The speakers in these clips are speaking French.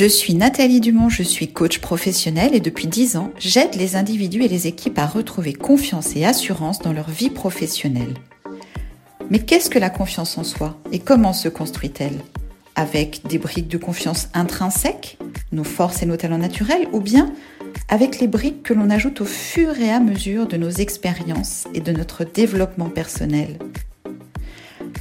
Je suis Nathalie Dumont, je suis coach professionnelle et depuis 10 ans, j'aide les individus et les équipes à retrouver confiance et assurance dans leur vie professionnelle. Mais qu'est-ce que la confiance en soi et comment se construit-elle? Avec des briques de confiance intrinsèques, nos forces et nos talents naturels, ou bien avec les briques que l'on ajoute au fur et à mesure de nos expériences et de notre développement personnel?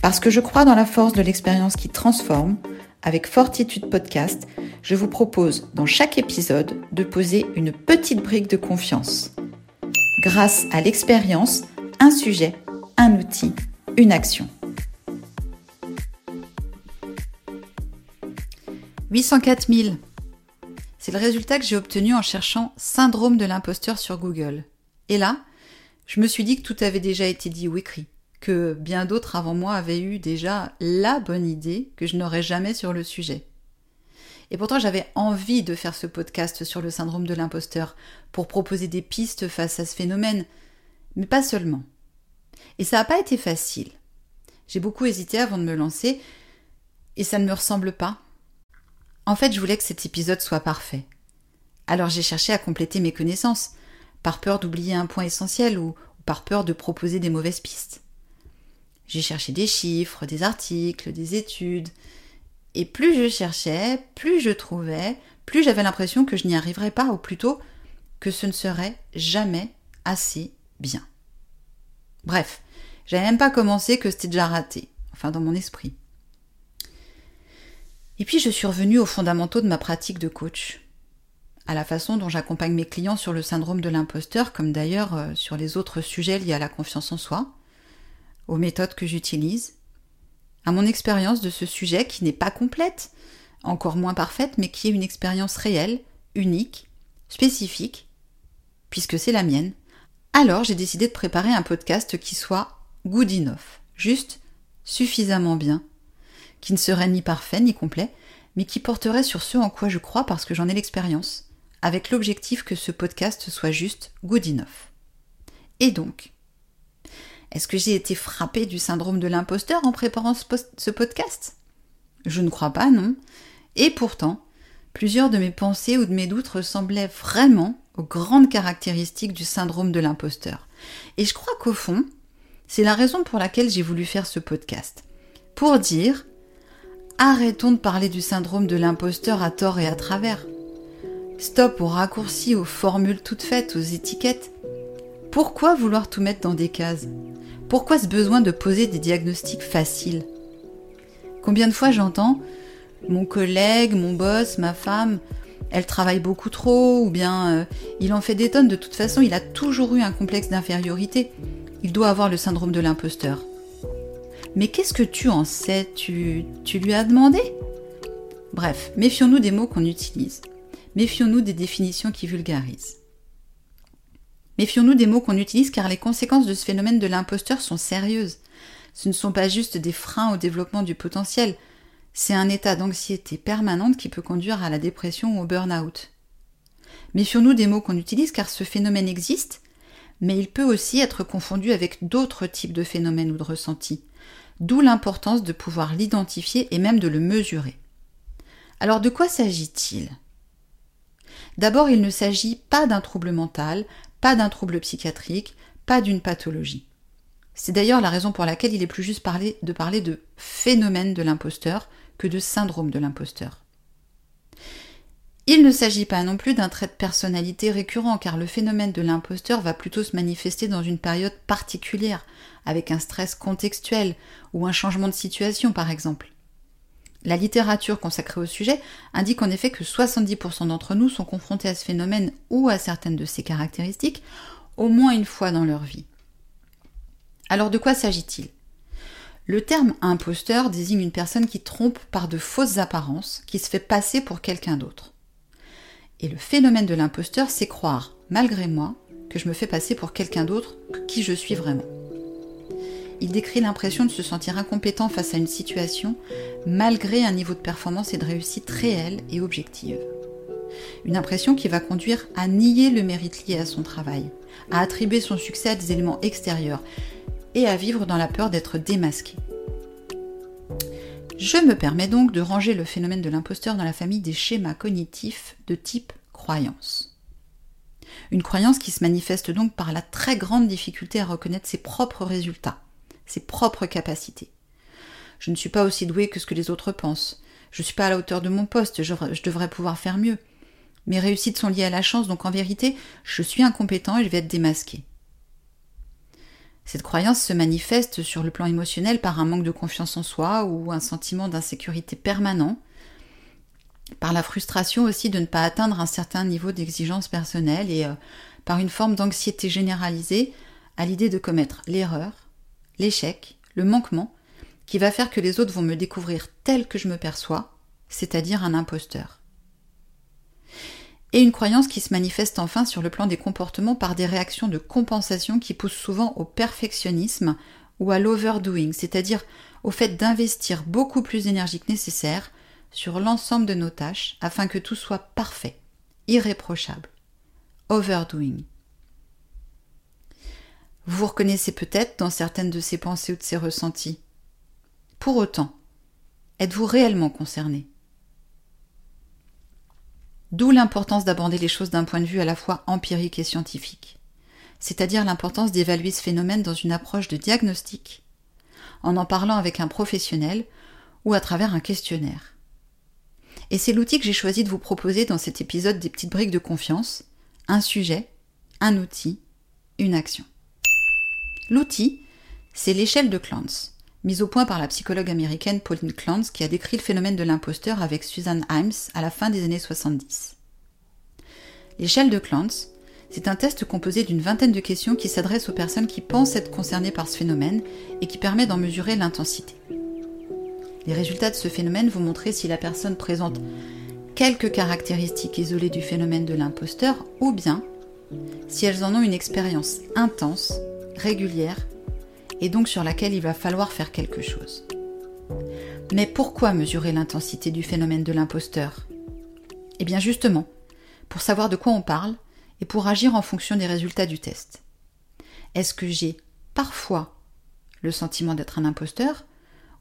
Parce que je crois dans la force de l'expérience qui transforme, avec Fortitude Podcast, je vous propose dans chaque épisode de poser une petite brique de confiance. Grâce à l'expérience, un sujet, un outil, une action. 804 000. C'est le résultat que j'ai obtenu en cherchant syndrome de l'imposteur sur Google. Et là, je me suis dit que tout avait déjà été dit ou écrit que bien d'autres avant moi avaient eu déjà la bonne idée que je n'aurais jamais sur le sujet. Et pourtant j'avais envie de faire ce podcast sur le syndrome de l'imposteur pour proposer des pistes face à ce phénomène, mais pas seulement. Et ça n'a pas été facile. J'ai beaucoup hésité avant de me lancer, et ça ne me ressemble pas. En fait, je voulais que cet épisode soit parfait. Alors j'ai cherché à compléter mes connaissances, par peur d'oublier un point essentiel ou par peur de proposer des mauvaises pistes. J'ai cherché des chiffres, des articles, des études. Et plus je cherchais, plus je trouvais, plus j'avais l'impression que je n'y arriverais pas, ou plutôt que ce ne serait jamais assez bien. Bref, j'avais même pas commencé que c'était déjà raté, enfin dans mon esprit. Et puis je suis revenue aux fondamentaux de ma pratique de coach, à la façon dont j'accompagne mes clients sur le syndrome de l'imposteur, comme d'ailleurs euh, sur les autres sujets liés à la confiance en soi, aux méthodes que j'utilise, à mon expérience de ce sujet qui n'est pas complète, encore moins parfaite, mais qui est une expérience réelle, unique, spécifique, puisque c'est la mienne. Alors j'ai décidé de préparer un podcast qui soit good enough, juste suffisamment bien, qui ne serait ni parfait ni complet, mais qui porterait sur ce en quoi je crois parce que j'en ai l'expérience, avec l'objectif que ce podcast soit juste good enough. Et donc, est-ce que j'ai été frappée du syndrome de l'imposteur en préparant ce podcast? Je ne crois pas, non. Et pourtant, plusieurs de mes pensées ou de mes doutes ressemblaient vraiment aux grandes caractéristiques du syndrome de l'imposteur. Et je crois qu'au fond, c'est la raison pour laquelle j'ai voulu faire ce podcast. Pour dire, arrêtons de parler du syndrome de l'imposteur à tort et à travers. Stop aux raccourcis, aux formules toutes faites, aux étiquettes. Pourquoi vouloir tout mettre dans des cases? Pourquoi ce besoin de poser des diagnostics faciles? Combien de fois j'entends mon collègue, mon boss, ma femme, elle travaille beaucoup trop, ou bien euh, il en fait des tonnes, de toute façon il a toujours eu un complexe d'infériorité, il doit avoir le syndrome de l'imposteur. Mais qu'est-ce que tu en sais? Tu, tu lui as demandé? Bref, méfions-nous des mots qu'on utilise. Méfions-nous des définitions qui vulgarisent. Méfions-nous des mots qu'on utilise car les conséquences de ce phénomène de l'imposteur sont sérieuses. Ce ne sont pas juste des freins au développement du potentiel, c'est un état d'anxiété permanente qui peut conduire à la dépression ou au burn-out. Méfions-nous des mots qu'on utilise car ce phénomène existe, mais il peut aussi être confondu avec d'autres types de phénomènes ou de ressentis, d'où l'importance de pouvoir l'identifier et même de le mesurer. Alors de quoi s'agit-il? D'abord, il ne s'agit pas d'un trouble mental, pas d'un trouble psychiatrique, pas d'une pathologie. C'est d'ailleurs la raison pour laquelle il est plus juste de parler de phénomène de l'imposteur que de syndrome de l'imposteur. Il ne s'agit pas non plus d'un trait de personnalité récurrent car le phénomène de l'imposteur va plutôt se manifester dans une période particulière, avec un stress contextuel ou un changement de situation par exemple. La littérature consacrée au sujet indique en effet que 70% d'entre nous sont confrontés à ce phénomène ou à certaines de ses caractéristiques au moins une fois dans leur vie. Alors de quoi s'agit-il? Le terme imposteur désigne une personne qui trompe par de fausses apparences, qui se fait passer pour quelqu'un d'autre. Et le phénomène de l'imposteur, c'est croire, malgré moi, que je me fais passer pour quelqu'un d'autre que qui je suis vraiment il décrit l'impression de se sentir incompétent face à une situation malgré un niveau de performance et de réussite réel et objective. Une impression qui va conduire à nier le mérite lié à son travail, à attribuer son succès à des éléments extérieurs et à vivre dans la peur d'être démasqué. Je me permets donc de ranger le phénomène de l'imposteur dans la famille des schémas cognitifs de type croyance. Une croyance qui se manifeste donc par la très grande difficulté à reconnaître ses propres résultats, ses propres capacités. Je ne suis pas aussi doué que ce que les autres pensent. Je ne suis pas à la hauteur de mon poste, je, je devrais pouvoir faire mieux. Mes réussites sont liées à la chance, donc en vérité, je suis incompétent et je vais être démasqué. Cette croyance se manifeste sur le plan émotionnel par un manque de confiance en soi ou un sentiment d'insécurité permanent, par la frustration aussi de ne pas atteindre un certain niveau d'exigence personnelle et euh, par une forme d'anxiété généralisée à l'idée de commettre l'erreur, l'échec, le manquement, qui va faire que les autres vont me découvrir tel que je me perçois, c'est-à-dire un imposteur et une croyance qui se manifeste enfin sur le plan des comportements par des réactions de compensation qui poussent souvent au perfectionnisme ou à l'overdoing, c'est-à-dire au fait d'investir beaucoup plus d'énergie que nécessaire sur l'ensemble de nos tâches afin que tout soit parfait, irréprochable. Overdoing. Vous vous reconnaissez peut-être dans certaines de ces pensées ou de ces ressentis. Pour autant, êtes-vous réellement concerné? D'où l'importance d'aborder les choses d'un point de vue à la fois empirique et scientifique, c'est-à-dire l'importance d'évaluer ce phénomène dans une approche de diagnostic, en en parlant avec un professionnel ou à travers un questionnaire. Et c'est l'outil que j'ai choisi de vous proposer dans cet épisode des petites briques de confiance, un sujet, un outil, une action. L'outil, c'est l'échelle de Clance, mise au point par la psychologue américaine Pauline Clance qui a décrit le phénomène de l'imposteur avec Susan Himes à la fin des années 70. L'échelle de Clance, c'est un test composé d'une vingtaine de questions qui s'adressent aux personnes qui pensent être concernées par ce phénomène et qui permet d'en mesurer l'intensité. Les résultats de ce phénomène vont montrer si la personne présente quelques caractéristiques isolées du phénomène de l'imposteur ou bien si elles en ont une expérience intense, régulière et donc sur laquelle il va falloir faire quelque chose. Mais pourquoi mesurer l'intensité du phénomène de l'imposteur? Eh bien justement, pour savoir de quoi on parle et pour agir en fonction des résultats du test. Est-ce que j'ai parfois le sentiment d'être un imposteur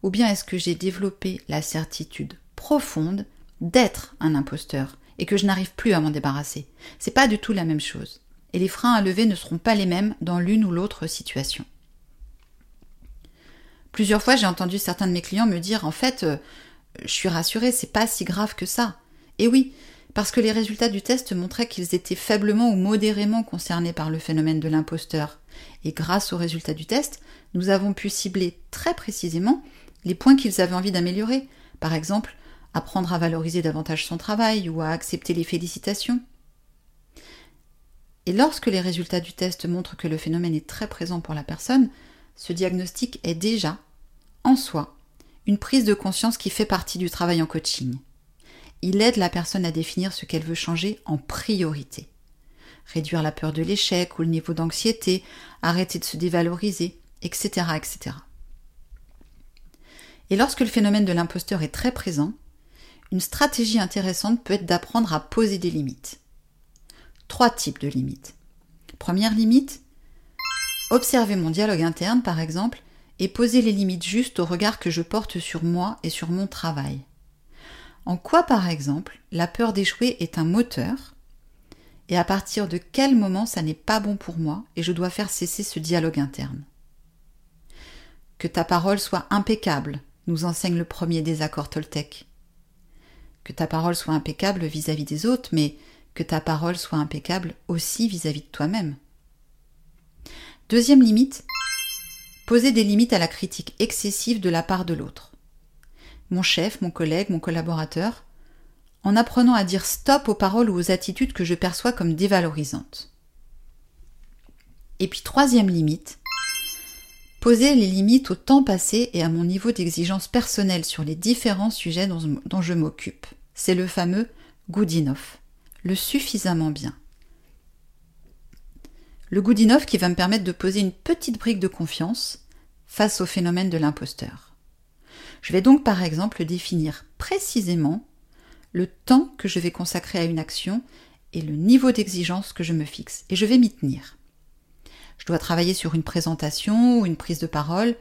ou bien est-ce que j'ai développé la certitude profonde d'être un imposteur et que je n'arrive plus à m'en débarrasser? C'est pas du tout la même chose. Et les freins à lever ne seront pas les mêmes dans l'une ou l'autre situation. Plusieurs fois, j'ai entendu certains de mes clients me dire en fait, euh, je suis rassurée, c'est pas si grave que ça. Et oui, parce que les résultats du test montraient qu'ils étaient faiblement ou modérément concernés par le phénomène de l'imposteur. Et grâce aux résultats du test, nous avons pu cibler très précisément les points qu'ils avaient envie d'améliorer. Par exemple, apprendre à valoriser davantage son travail ou à accepter les félicitations. Et lorsque les résultats du test montrent que le phénomène est très présent pour la personne, ce diagnostic est déjà, en soi, une prise de conscience qui fait partie du travail en coaching. Il aide la personne à définir ce qu'elle veut changer en priorité. Réduire la peur de l'échec ou le niveau d'anxiété, arrêter de se dévaloriser, etc., etc. Et lorsque le phénomène de l'imposteur est très présent, une stratégie intéressante peut être d'apprendre à poser des limites. Trois types de limites. Première limite, Observer mon dialogue interne, par exemple, et poser les limites justes au regard que je porte sur moi et sur mon travail. En quoi, par exemple, la peur d'échouer est un moteur et à partir de quel moment ça n'est pas bon pour moi et je dois faire cesser ce dialogue interne? Que ta parole soit impeccable, nous enseigne le premier désaccord Toltec. Que ta parole soit impeccable vis-à-vis des autres, mais que ta parole soit impeccable aussi vis à -vis de toi-même. Deuxième limite, poser des limites à la critique excessive de la part de l'autre. Mon chef, mon collègue, mon collaborateur, en apprenant à dire stop aux paroles ou aux attitudes que je perçois comme dévalorisantes. Et puis troisième limite, poser les limites au temps passé et à mon niveau d'exigence personnelle sur les différents sujets dont, je m'occupe. C'est le fameux good le suffisamment bien le Goodinoff qui va me permettre de poser une petite brique de confiance face au phénomène de l'imposteur. Je vais donc par exemple définir précisément le temps que je vais consacrer à une action et le niveau d'exigence que je me fixe, et je vais m'y tenir. Je dois travailler sur une présentation ou une prise de parole.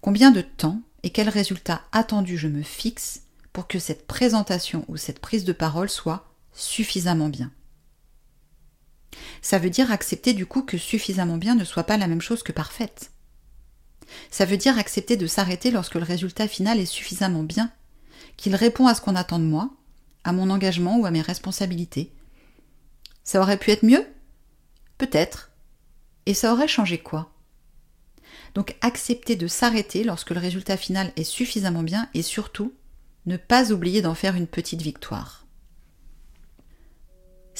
Combien de temps et quel résultat attendu je me fixe pour que cette présentation ou cette prise de parole soit suffisamment bien. Ça veut dire accepter du coup que suffisamment bien ne soit pas la même chose que parfaite. Ça veut dire accepter de s'arrêter lorsque le résultat final est suffisamment bien, qu'il répond à ce qu'on attend de moi, à mon engagement ou à mes responsabilités. Ça aurait pu être mieux? Peut-être. Et ça aurait changé quoi? Donc accepter de s'arrêter lorsque le résultat final est suffisamment bien et surtout ne pas oublier d'en faire une petite victoire.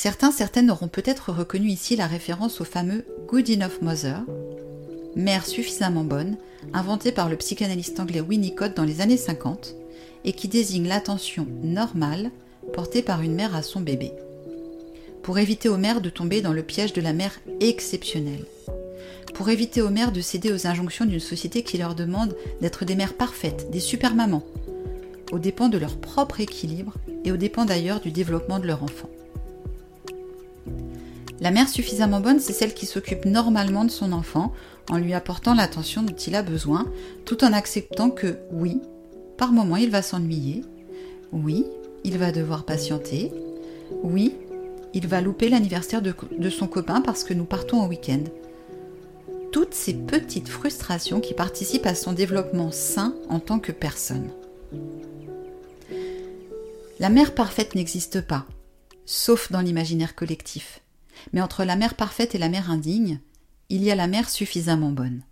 Certains, certaines auront peut-être reconnu ici la référence au fameux Good Enough Mother, mère suffisamment bonne, inventé par le psychanalyste anglais Winnicott dans les années 50, et qui désigne l'attention normale portée par une mère à son bébé. Pour éviter aux mères de tomber dans le piège de la mère exceptionnelle. Pour éviter aux mères de céder aux injonctions d'une société qui leur demande d'être des mères parfaites, des super-mamans, aux dépens de leur propre équilibre et aux dépens d'ailleurs du développement de leur enfant. La mère suffisamment bonne, c'est celle qui s'occupe normalement de son enfant en lui apportant l'attention dont il a besoin, tout en acceptant que oui, par moment il va s'ennuyer, oui, il va devoir patienter, oui, il va louper l'anniversaire de, son copain parce que nous partons en week-end. Toutes ces petites frustrations qui participent à son développement sain en tant que personne. La mère parfaite n'existe pas, sauf dans l'imaginaire collectif. Mais entre la mère parfaite et la mère indigne, il y a la mère suffisamment bonne.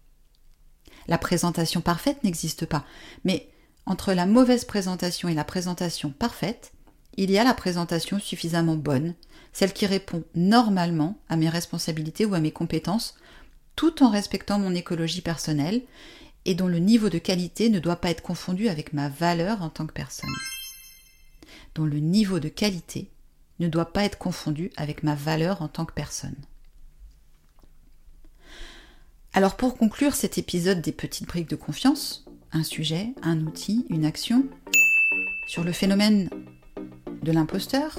La présentation parfaite n'existe pas, mais entre la mauvaise présentation et la présentation parfaite, il y a la présentation suffisamment bonne, celle qui répond normalement à mes responsabilités ou à mes compétences, tout en respectant mon écologie personnelle et dont le niveau de qualité ne doit pas être confondu avec ma valeur en tant que personne. Dont le niveau de qualité ne doit pas être confondu avec ma valeur en tant que personne. Alors pour conclure cet épisode des petites briques de confiance, un sujet, un outil, une action, sur le phénomène de l'imposteur,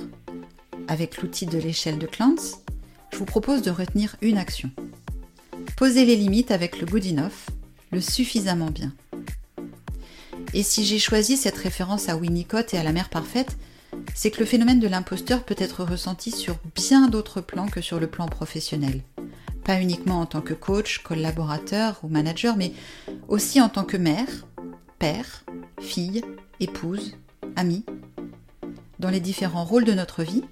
avec l'outil de l'échelle de Clance, je vous propose de retenir une action. Poser les limites avec le good enough, le suffisamment bien. Et si j'ai choisi cette référence à Winnicott et à la mère parfaite, c'est que le phénomène de l'imposteur peut être ressenti sur bien d'autres plans que sur le plan professionnel. Pas uniquement en tant que coach, collaborateur ou manager, mais aussi en tant que mère, père, fille, épouse, amie. Dans les différents rôles de notre vie,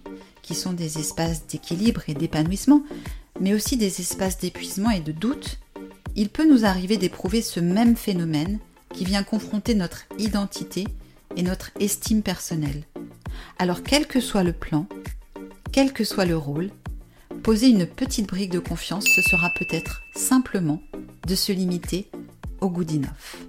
qui sont des espaces d'équilibre et d'épanouissement, mais aussi des espaces d'épuisement et de doute, il peut nous arriver d'éprouver ce même phénomène qui vient confronter notre identité et notre estime personnelle. Alors quel que soit le plan, quel que soit le rôle, poser une petite brique de confiance, ce sera peut-être simplement de se limiter au good enough.